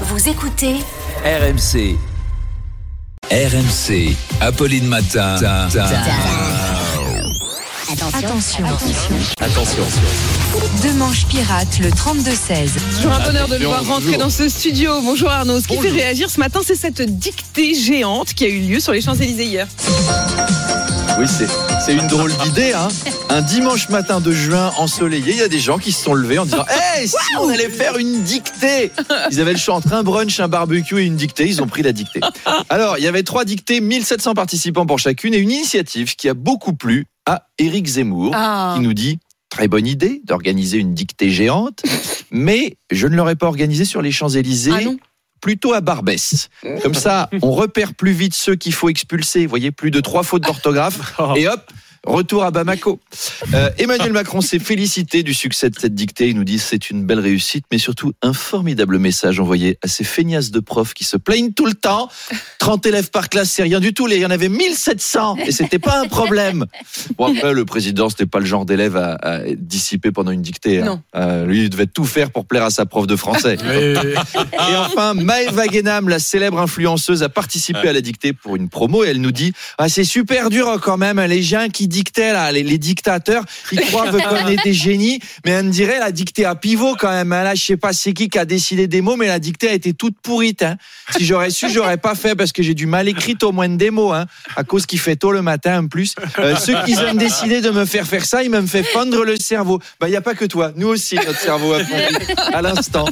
Vous écoutez RMC. RMC. Apolline Matin. Attention. Attention. Deux manches pirates, le 32-16. Toujours un bonheur de le voir rentrer dans ce studio. Bonjour Arnaud. Ce qui fait réagir ce matin, c'est cette dictée géante qui a eu lieu sur les Champs-Élysées hier. Oui, c'est, une drôle d'idée. Hein. Un dimanche matin de juin ensoleillé, il y a des gens qui se sont levés en disant Hey, si on allait faire une dictée Ils avaient le choix entre un brunch, un barbecue et une dictée. Ils ont pris la dictée. Alors, il y avait trois dictées, 1700 participants pour chacune et une initiative qui a beaucoup plu à Éric Zemmour Ah. qui nous dit Très bonne idée d'organiser une dictée géante, mais je ne l'aurais pas organisée sur les Champs-Élysées. Ah plutôt à Barbès. Comme ça, on repère plus vite ceux qu'il faut expulser. Vous voyez, plus de trois fautes d'orthographe. Et hop, retour à Bamako. Euh, Emmanuel Macron s'est félicité du succès de cette dictée. Il nous dit c'est une belle réussite, mais surtout un formidable message envoyé à ces feignasses de profs qui se plaignent tout le temps. 30 élèves par classe, c'est rien du tout. Il y en avait 1700 et c'était pas un problème. Bon, après, le président, c'était pas le genre d'élève à, à dissiper pendant une dictée. hein. Non. Euh, lui, il devait tout faire pour plaire à sa prof de français. Et enfin, Maëva Guénam, la célèbre influenceuse, a participé à la dictée pour une promo et elle nous dit ah, c'est super dur hein, quand même, les gens qui dictaient, là, les, les dictateurs, ils croient qu'on est des génies, mais on dirait la dictée à pivot quand même. hein. Là, je sais pas c'est qui qui a décidé des mots, mais la dictée a été toute pourrite. hein. Si j'aurais su, j'aurais pas fait parce que j'ai du mal écrit au moins des mots, hein, à cause qu'il fait tôt le matin en plus. Euh, ceux qui ont décidé de me faire faire ça, ils me fait fondre le cerveau. Bah, il y a pas que toi, nous aussi, notre cerveau a fondu à l'instant.